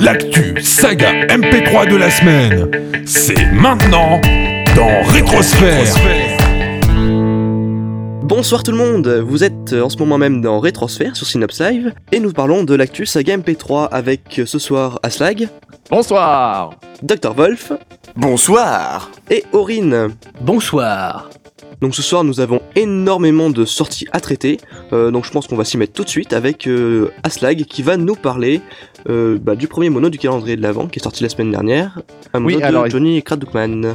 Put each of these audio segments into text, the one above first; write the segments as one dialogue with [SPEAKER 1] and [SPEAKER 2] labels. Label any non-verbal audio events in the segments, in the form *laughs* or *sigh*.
[SPEAKER 1] L'actu saga MP3 de la semaine, c'est maintenant dans Rétrosphère.
[SPEAKER 2] Bonsoir tout le monde, vous êtes en ce moment même dans Rétrosphère sur Synops Live et nous parlons de l'actu saga MP3 avec ce soir Aslag,
[SPEAKER 3] Bonsoir
[SPEAKER 2] Dr Wolf
[SPEAKER 4] Bonsoir
[SPEAKER 2] et Aurine.
[SPEAKER 5] Bonsoir.
[SPEAKER 2] Donc ce soir nous avons énormément de sorties à traiter, euh, donc je pense qu'on va s'y mettre tout de suite avec euh, Aslag qui va nous parler euh, bah, du premier mono du calendrier de l'Avent qui est sorti la semaine dernière, un mono
[SPEAKER 3] Oui,
[SPEAKER 2] de
[SPEAKER 3] alors, il-
[SPEAKER 2] Johnny Kradukman.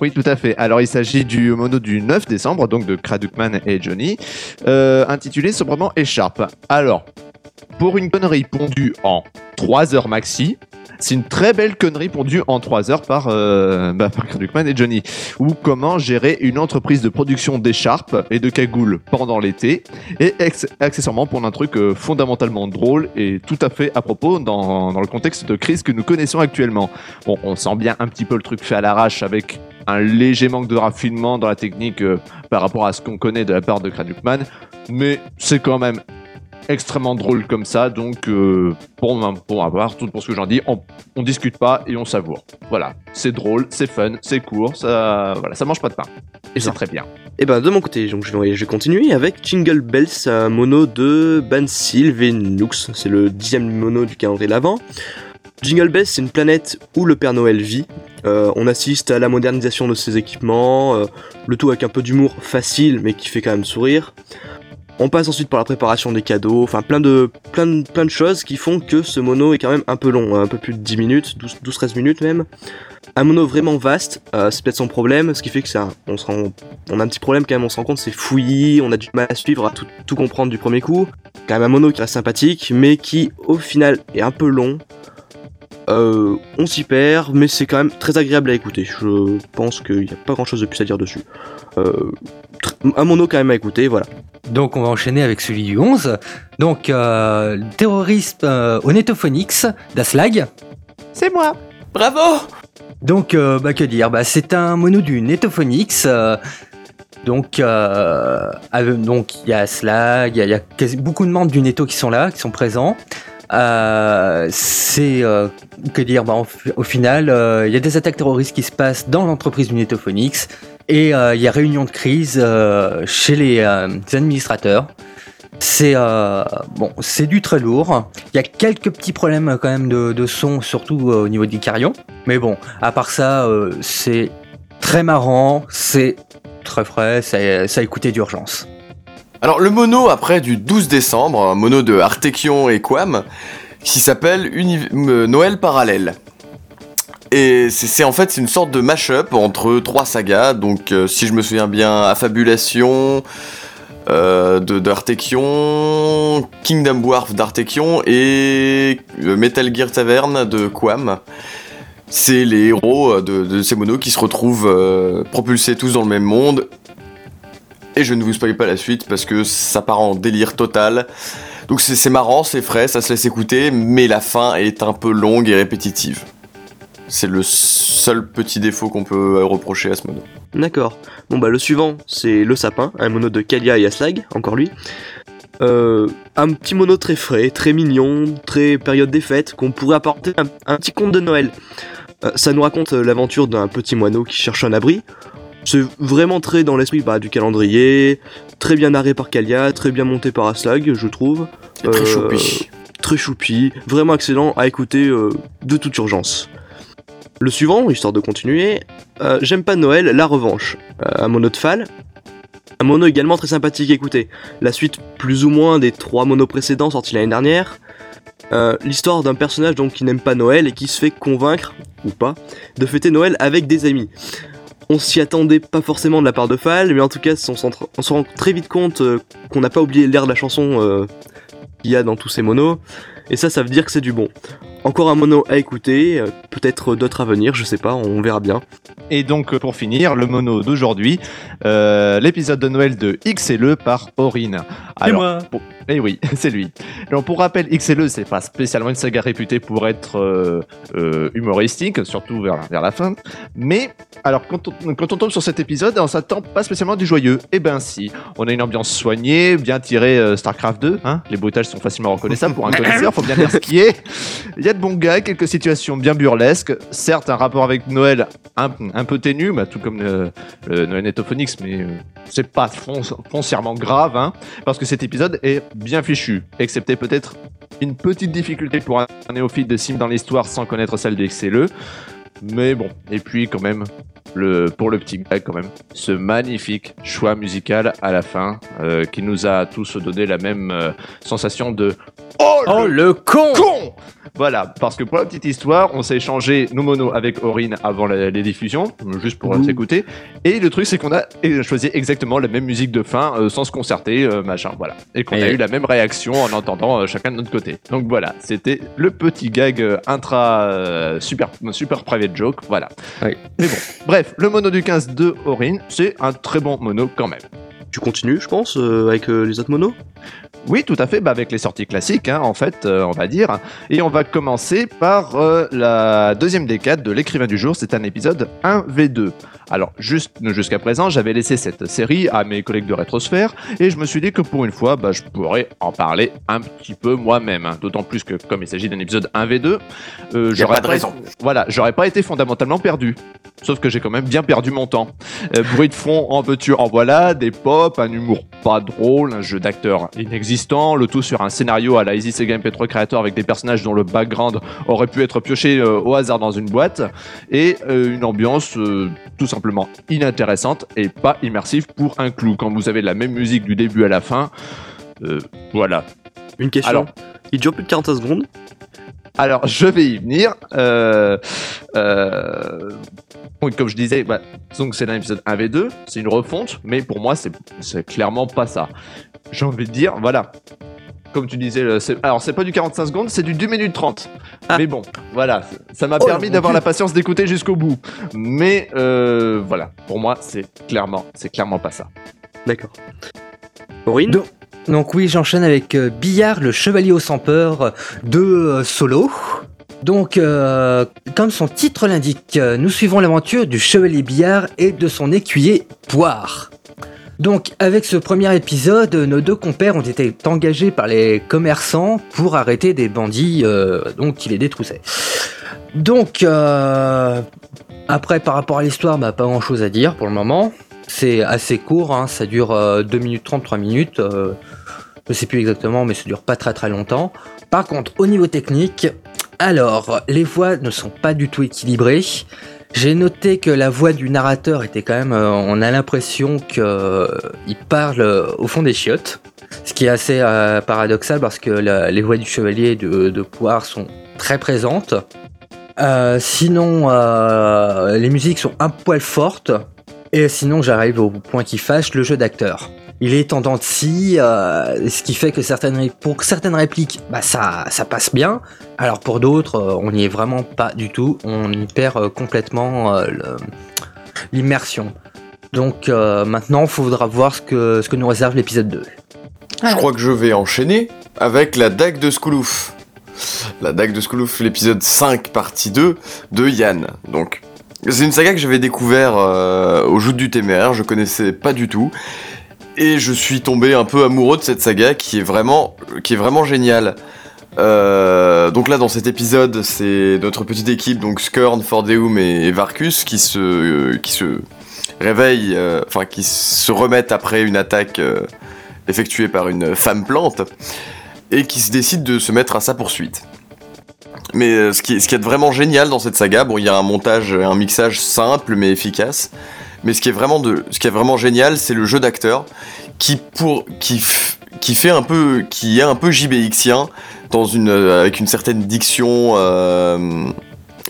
[SPEAKER 3] Oui, tout à fait. Alors, il s'agit du mono du 9 décembre, donc de Kradukman et Johnny, intitulé sobrement Écharpe. Alors, pour une connerie pondue en 3 heures maxi, c'est une très belle connerie pondue en 3 heures par, euh, bah, et Johnny. Ou comment gérer une entreprise de production d'écharpes et de cagoules pendant l'été, et accessoirement pour un truc euh, fondamentalement drôle et tout à fait à propos dans, dans le contexte de crise que nous connaissons actuellement. Bon, on sent bien un petit peu le truc fait à l'arrache avec un léger manque de raffinement dans la technique euh, par rapport à ce qu'on connaît de la part de Kradukman, mais c'est quand même extrêmement drôle comme ça, donc euh, pour, ma, pour ma part, tout pour ce que j'en dis, on, on discute pas et on savoure. Voilà, c'est drôle, c'est fun, c'est court, ça, voilà, ça mange pas de pain. Et c'est très bien.
[SPEAKER 2] Et ben de mon côté, donc je vais, je vais continuer avec Jingle Bells, un mono de Bansil Venux. C'est le dixième mono du calendrier de l'Avent. Jingle Bells, c'est une planète où le Père Noël vit. Euh, on assiste à la modernisation de ses équipements, euh, le tout avec un peu d'humour facile mais qui fait quand même sourire. On passe ensuite par la préparation des cadeaux, enfin plein de, plein, de, plein choses qui font que ce mono est quand même un peu long, hein, un peu plus de 10 minutes, 12 12-13 minutes même. Un mono vraiment vaste, euh, c'est peut-être son problème, ce qui fait que ça, on, a un petit problème quand même, on se rend compte, c'est fouillis, on a du mal à suivre, à tout, comprendre du premier coup. Quand même un mono qui reste sympathique, mais qui au final est un peu long. Euh, on s'y perd, mais c'est quand même très agréable à écouter. Je pense qu'il n'y a pas grand chose de plus à dire dessus. Euh, un mono quand même à écouter, voilà.
[SPEAKER 5] Donc on va enchaîner avec celui du 11. Donc euh, terroriste euh, au Netophonix d'Aslag.
[SPEAKER 3] C'est moi
[SPEAKER 4] Bravo
[SPEAKER 5] Donc euh, bah, que dire? Bah, C'est un mono du Netophonix. euh, donc euh, donc il y a Aslag, il y a, il y a quasi- beaucoup de membres du Netto qui sont là, qui sont présents. Euh, c'est euh, que dire? Bah, au final euh, il y a des attaques terroristes qui se passent dans l'entreprise du Netophonix et euh, il y a réunion de crise euh, chez les euh, administrateurs. C'est bon c'est du très lourd. Il y a quelques petits problèmes quand même de, son surtout au niveau des carillons. Mais bon à part ça c'est très marrant c'est très frais ça, a écouté d'urgence.
[SPEAKER 4] Alors le mono après du 12 décembre, un mono de Artekion et Quam, qui s'appelle Noël parallèle. Et c'est en fait une sorte de mash-up entre trois sagas, donc euh, si je me souviens bien, Affabulation euh, d'Artekion, Kingdom Dwarf d'Artekion et euh, Metal Gear Tavern de Quam. C'est les héros euh, de, ces monos qui se retrouvent propulsés tous dans le même monde Et je ne vous spoil pas la suite parce que ça part en délire total. Donc c'est marrant, c'est frais, ça se laisse écouter, mais la fin est un peu longue et répétitive. C'est le seul petit défaut qu'on peut reprocher à ce mono.
[SPEAKER 2] D'accord. Bon bah le suivant, c'est Le Sapin, un mono de Kalia et Aslag, encore lui. Euh, un petit mono très frais, très mignon, très période des fêtes, qu'on pourrait apporter un, un petit conte de Noël. Euh, ça nous raconte euh, l'aventure d'un petit moineau qui cherche un abri. C'est vraiment très dans l'esprit bah, du calendrier, très bien narré par Kalia, très bien monté par Aslag, je trouve.
[SPEAKER 4] Très
[SPEAKER 2] Euh,
[SPEAKER 4] choupi.
[SPEAKER 2] Très choupi, vraiment excellent à écouter euh, de toute urgence. Le suivant, histoire de continuer, euh, J'aime pas Noël, La Revanche, euh, un mono de Fall. Un mono également très sympathique à écouter. La suite plus ou moins des trois monos précédents sortis l'année dernière. Euh, L'histoire d'un personnage donc qui n'aime pas Noël et qui se fait convaincre, ou pas, de fêter Noël avec des amis. On s'y attendait pas forcément de la part de Fall, mais en tout cas on se rend très vite compte qu'on n'a pas oublié l'air de la chanson qu'il y a dans tous ces monos. Et ça, ça veut dire que c'est du bon. Encore un mono à écouter, euh, peut-être d'autres à venir, je sais pas, on verra bien.
[SPEAKER 3] Et donc, pour finir, le mono d'aujourd'hui, euh, l'épisode de Noël de XLE par Aurine. Alors,
[SPEAKER 5] moi.
[SPEAKER 3] pour- Eh oui, *laughs* c'est lui. Alors pour rappel, XLE, c'est pas spécialement une saga réputée pour être euh, euh, humoristique, surtout vers, vers la fin. Mais alors quand on, quand on tombe sur cet épisode, on s'attend pas spécialement du joyeux. Eh ben si, on a une ambiance soignée, bien tirée euh, Starcraft 2. Hein Les bruitages sont facilement reconnaissables pour un *laughs* connaisseur, faut bien dire ce qui est. Il y a de bons gars, quelques situations bien burlesques. Certes, un rapport avec Noël un, peu ténu, bah, tout comme le, le Noël Netophonix, mais euh, c'est pas fon- foncièrement grave, hein, parce que cet épisode est bien fichu, excepté peut-être une petite difficulté pour un néophyte de sim dans l'histoire sans connaître celle de XLE. Mais bon, et puis quand même, le, pour le petit gars quand même, ce magnifique choix musical à la fin euh, qui nous a tous donné la même euh, sensation de Oh,
[SPEAKER 5] Oh
[SPEAKER 3] le
[SPEAKER 5] le con
[SPEAKER 3] con Voilà, parce que pour la petite histoire, on s'est échangé nos monos avec Aurine avant la- les diffusions, juste pour s'écouter. Et le truc, c'est qu'on a choisi exactement la même musique de fin, euh, sans se concerter, machin, voilà. Et qu'on a eu la même réaction en entendant chacun de notre côté. Donc voilà, c'était le petit gag intra super, super private joke, voilà.
[SPEAKER 5] Oui.
[SPEAKER 3] Mais bon, bref, le mono du 15 de Aurine, c'est un très bon mono quand même.
[SPEAKER 2] Tu continues, je pense, euh, avec euh, les autres monos?
[SPEAKER 3] Oui, tout à fait, bah, avec les sorties classiques, hein, en fait, euh, on va dire. Et on va commencer par euh, la deuxième décade de l'écrivain du jour, c'est un épisode 1v2. Alors, juste jusqu'à présent, j'avais laissé cette série à mes collègues de Rétrosphère, et je me suis dit que pour une fois, bah, je pourrais en parler un petit peu moi-même. hein. D'autant plus que, comme il s'agit d'un épisode 1v2, euh,
[SPEAKER 4] Y a
[SPEAKER 3] j'aurais
[SPEAKER 4] pas de raison.
[SPEAKER 3] Voilà, j'aurais pas été fondamentalement perdu. Sauf que j'ai quand même bien perdu mon temps. Euh, bruit de fond, en veux-tu, en voilà, des pop, un humour pas drôle, un jeu d'acteur inexistant, le tout sur un scénario à la Easy Sega MP3 Creator avec des personnages dont le background aurait pu être pioché euh, au hasard dans une boîte, et euh, une ambiance euh, tout simplement inintéressante et pas immersive pour un clou. Quand vous avez la même musique du début à la fin, voilà,
[SPEAKER 2] Une question.
[SPEAKER 3] Alors.
[SPEAKER 2] Il dure plus de 40 secondes?
[SPEAKER 3] Alors, je vais y venir. Euh, euh, oui, comme je disais, bah, donc c'est un épisode 1v2, c'est une refonte, mais pour moi, c'est clairement pas ça. J'ai envie de dire, voilà. Comme tu disais, c'est- alors c'est pas du 45 secondes, c'est du 2 minutes 30.
[SPEAKER 2] Ah.
[SPEAKER 3] Mais bon, voilà, ça m'a
[SPEAKER 5] Oh,
[SPEAKER 3] permis d'avoir la patience d'écouter jusqu'au bout. Mais euh, voilà, pour moi, c'est clairement, c'est clairement pas ça.
[SPEAKER 2] D'accord. Aurine
[SPEAKER 5] Donc- Donc oui, j'enchaîne avec euh, Billard, le chevalier au sans peur euh, de euh, Solo. Donc, euh, comme son titre l'indique, euh, nous suivons l'aventure du chevalier Billard et de son écuyer Poire. Donc, avec ce premier épisode, nos deux compères ont été engagés par les commerçants pour arrêter des bandits euh, donc, qui les détroussaient. Donc, après, par rapport à l'histoire, bah, pas grand chose à dire pour le moment. C'est assez court, hein, ça dure euh, 2 minutes 30, 3 minutes. je sais plus exactement, mais ça dure pas très très longtemps. Par contre, au niveau technique, alors, les voix ne sont pas du tout équilibrées. J'ai noté que la voix du narrateur était quand même. euh, on a l'impression qu'il parle euh, au fond des chiottes. Ce qui est assez euh, paradoxal parce que les voix du chevalier de, de Poire sont très présentes. Euh, sinon, euh, les musiques sont un poil fortes. Et sinon, j'arrive au point qui fâche, le jeu d'acteur. Il est en dents de scie, euh, ce qui fait que certaines, pour certaines répliques, bah ça, ça passe bien. Alors pour d'autres, euh, on n'y est vraiment pas du tout. On y perd euh, complètement euh, l'immersion. Donc euh, maintenant, il faudra voir ce que, ce que nous réserve l'épisode 2.
[SPEAKER 4] Je crois que je vais enchaîner avec la dague de Skoulouf. La dague de Skoulouf, l'épisode 5, partie 2 de Yann. Donc, c'est une saga que j'avais découvert euh, au joute du téméraire, je connaissais pas du tout. Et je suis tombé un peu amoureux de cette saga qui est vraiment, qui est vraiment géniale. Euh, donc là, dans cet épisode, c'est notre petite équipe, donc Skurn, Fordeum et, Varkus, qui se, qui se réveillent, euh, enfin qui se remettent après une attaque euh, effectuée par une femme plante, et qui se décident de se mettre à sa poursuite. Mais ce qui, ce qui est vraiment génial dans cette saga, bon, il y a un montage, un mixage simple mais efficace. Mais ce qui est vraiment ce qui est vraiment génial, c'est le jeu d'acteur qui pour, qui, qui fait un peu, qui est un peu JBXien dans une, euh, avec une certaine diction euh,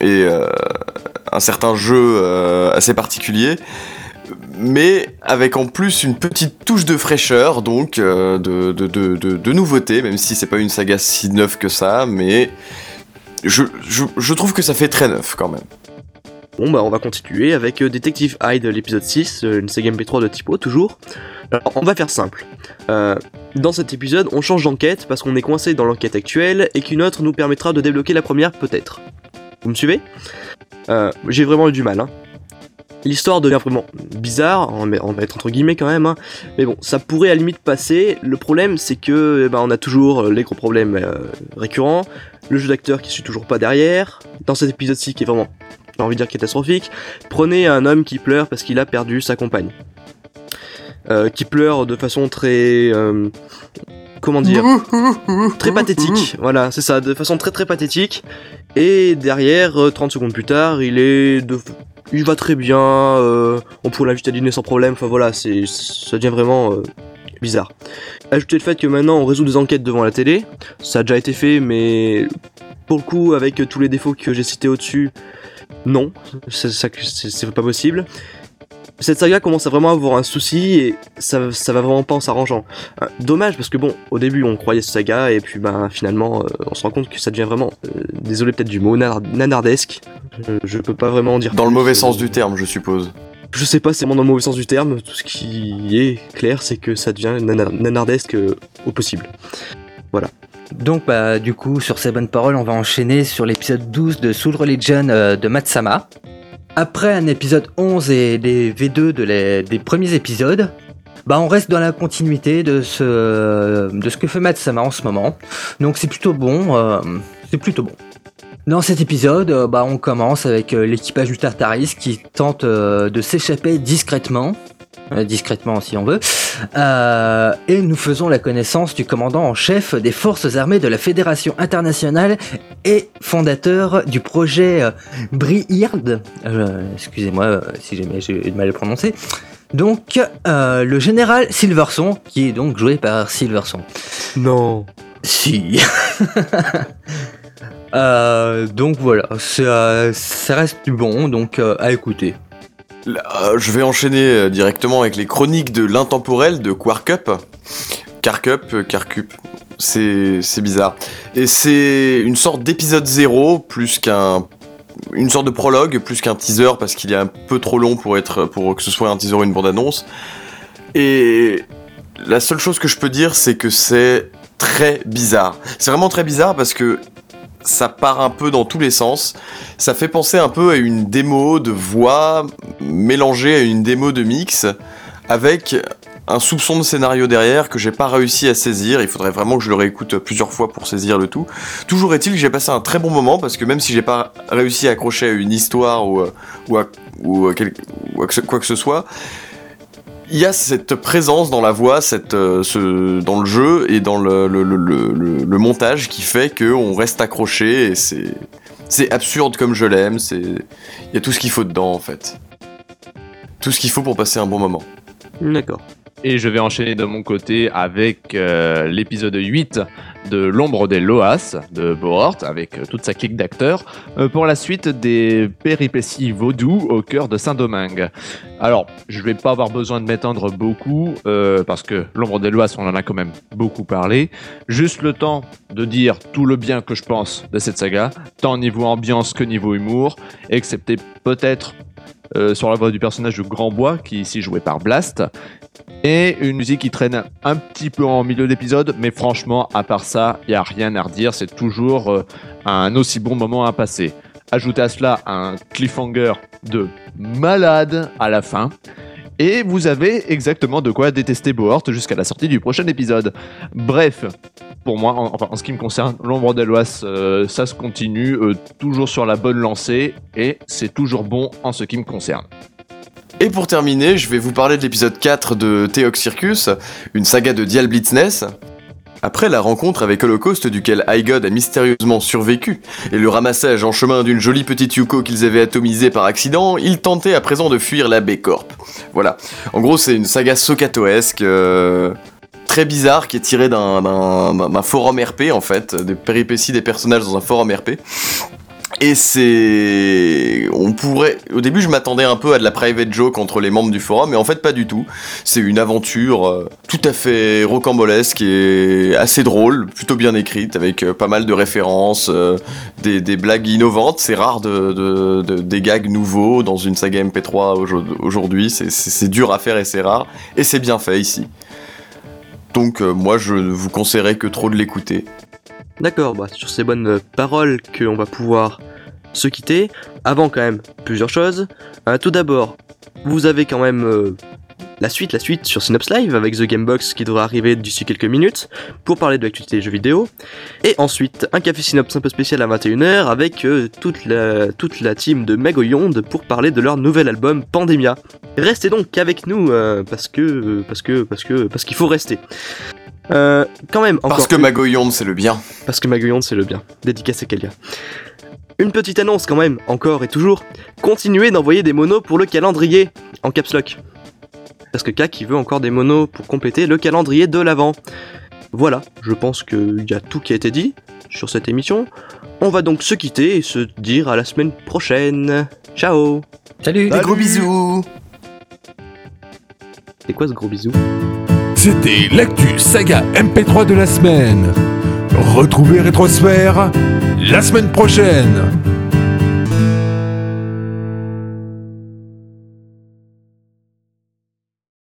[SPEAKER 4] et euh, un certain jeu assez particulier. Mais avec en plus une petite touche de fraîcheur, donc de, de, de, de, de nouveauté, même si c'est pas une saga si neuve que ça, mais je, je, je trouve que ça fait très neuf quand même.
[SPEAKER 2] Bon bah on va continuer avec euh, Detective Hyde, l'épisode 6, euh, une saga MP3 de typo toujours. Alors, on va faire simple. Euh, dans cet épisode, on change d'enquête parce qu'on est coincé dans l'enquête actuelle et qu'une autre nous permettra de débloquer la première, peut-être. Vous me suivez? Euh, J'ai vraiment eu du mal. Hein. L'histoire devient vraiment bizarre, on va mettre entre guillemets quand même, hein. mais bon, ça pourrait à la limite passer. Le problème, c'est que eh ben, on a toujours les gros problèmes euh, récurrents, le jeu d'acteur qui suit toujours pas derrière. Dans cet épisode-ci, qui est vraiment, j'ai envie de dire catastrophique, prenez un homme qui pleure parce qu'il a perdu sa compagne. Euh, qui pleure de façon très euh, comment dire très pathétique. Voilà c'est ça de façon très très pathétique. Et derrière 30 secondes plus tard il est il va très bien euh, on pourrait l'inviter à dîner sans problème enfin voilà c'est ça devient vraiment euh, bizarre. Ajouter le fait que maintenant on résout des enquêtes devant la télé. Ça a déjà été fait mais pour le coup avec tous les défauts que j'ai cités au dessus non c'est pas possible cette saga commence à vraiment avoir un souci et ça, ça va vraiment pas en s'arrangeant. Euh, dommage parce que bon, au début on croyait cette saga et puis ben finalement euh, on se rend compte que ça devient vraiment, euh, désolé peut-être du mot, nanardesque. Je, je, peux pas vraiment dire.
[SPEAKER 4] Dans le mauvais sens du terme, je suppose.
[SPEAKER 2] Je sais pas, c'est vraiment dans le mauvais sens du terme. Tout ce qui est clair, c'est que ça devient nanardesque au possible. Voilà.
[SPEAKER 5] Donc bah du coup sur ces bonnes paroles on va enchaîner sur l'épisode 12 de Soul Religion de Matsama. Après un épisode 11 et les V2 de les, des premiers épisodes, bah on reste dans la continuité de ce, que fait Matsama en ce moment. Donc c'est plutôt bon, euh, c'est plutôt bon. Dans cet épisode, euh, bah on commence avec euh, l'équipage du Tartaris qui tente euh, de s'échapper discrètement euh, discrètement si on veut, euh, et nous faisons la connaissance du commandant en chef des forces armées de la Fédération internationale et fondateur du projet euh, Briird, euh, excusez-moi euh, si j'ai mal à le prononcer, donc le général Silverson, qui est donc joué par Silverson.
[SPEAKER 2] Non.
[SPEAKER 5] Si. *laughs* donc voilà, ça, ça reste du bon, donc à écouter.
[SPEAKER 4] Là, je vais enchaîner euh, directement avec les chroniques de l'intemporel de Quarkup. Carcup, Carcup, c'est bizarre. Et c'est une sorte d'épisode zéro, plus qu'un une sorte de prologue plus qu'un teaser parce qu'il est un peu trop long pour être pour que ce soit un teaser ou une bande annonce. Et la seule chose que je peux dire c'est que c'est très bizarre. C'est vraiment très bizarre parce que ça part un peu dans tous les sens. Ça fait penser un peu à une démo de voix mélangée à une démo de mix avec un soupçon de scénario derrière que j'ai pas réussi à saisir. Il faudrait vraiment que je le réécoute plusieurs fois pour saisir le tout. Toujours est-il que j'ai passé un très bon moment parce que même si j'ai pas réussi à accrocher à une histoire ou, à, ou, à, à quoi que ce soit, il y a cette présence dans la voix, euh, dans le jeu et dans le, montage qui fait qu'on reste accroché et c'est, c'est absurde comme je l'aime. C'est, il y a tout ce qu'il faut dedans en fait. Tout ce qu'il faut pour passer un bon moment.
[SPEAKER 2] D'accord.
[SPEAKER 3] Et je vais enchaîner de mon côté avec euh, l'épisode 8 de L'ombre des Loas de Bohort, avec euh, toute sa clique d'acteurs, euh, pour la suite des péripéties vaudou au cœur de Saint-Domingue. Alors, je vais pas avoir besoin de m'étendre beaucoup, parce que L'ombre des Loas, on en a quand même beaucoup parlé. Juste le temps de dire tout le bien que je pense de cette saga, tant niveau ambiance que niveau humour, excepté peut-être sur la voix du personnage de Grand Bois, qui ici joué par Blast. Et une musique qui traîne un petit peu en milieu d'épisode, mais franchement, à part ça, il n'y a rien à redire. C'est toujours euh, un aussi bon moment à passer. Ajoutez à cela un cliffhanger de malade à la fin. Et vous avez exactement de quoi détester Bohort jusqu'à la sortie du prochain épisode. Bref, pour moi, en, enfin, en ce qui me concerne, l'ombre d'Eloas, euh, ça se continue, euh, toujours sur la bonne lancée, et c'est toujours bon en ce qui me concerne.
[SPEAKER 4] Et pour terminer, je vais vous parler de l'épisode 4 de Theox Circus, une saga de Dial Blitzness. Après la rencontre avec Holocaust duquel God a mystérieusement survécu, et le ramassage en chemin d'une jolie petite Yuko qu'ils avaient atomisée par accident, ils tentaient à présent de fuir la B-Corp. Voilà. En gros, c'est une saga sokatoesque, euh, très bizarre, qui est tirée d'un forum RP, en fait, des péripéties des personnages dans un forum RP. Et c'est. On pourrait. Au début, je m'attendais un peu à de la private joke entre les membres du forum, mais en fait, pas du tout. C'est une aventure euh, tout à fait rocambolesque et assez drôle, plutôt bien écrite, avec euh, pas mal de références, euh, des, blagues innovantes. C'est rare de, de- de- des gags nouveaux dans une saga MP3 aujo- aujourd'hui. C'est- dur à faire et c'est rare. Et c'est bien fait ici. Donc, moi, je ne vous conseillerais que trop de l'écouter.
[SPEAKER 2] D'accord, bah, sur ces bonnes paroles qu'on va pouvoir se quitter. Avant quand même, plusieurs choses. Euh, tout d'abord, vous avez quand même euh, la suite, la suite sur Synops Live avec The Gamebox qui devra arriver d'ici quelques minutes pour parler de l'actualité des jeux vidéo. Et ensuite, un café Synops un peu spécial à 21h avec euh, toute, la, toute la team de Magoyonde pour parler de leur nouvel album Pandemia. Restez donc avec nous parce que parce que parce que parce qu'il faut rester. Quand même encore
[SPEAKER 4] Parce que Magoyonde, c'est le bien.
[SPEAKER 2] parce que Maguillon c'est le bien. Dédicace à Kalia. Une petite annonce quand même, encore et toujours. Continuez d'envoyer des monos pour le calendrier en caps lock. Parce que Kak il veut encore des monos pour compléter le calendrier de l'avant. Voilà, je pense qu'il y a tout qui a été dit sur cette émission. On va donc se quitter et se dire à la semaine prochaine. Ciao
[SPEAKER 5] Salut
[SPEAKER 4] Des gros bisous
[SPEAKER 2] C'est quoi ce gros bisou?
[SPEAKER 1] C'était l'actu saga MP3 de la semaine. Retrouvez Rétrosphère la semaine prochaine.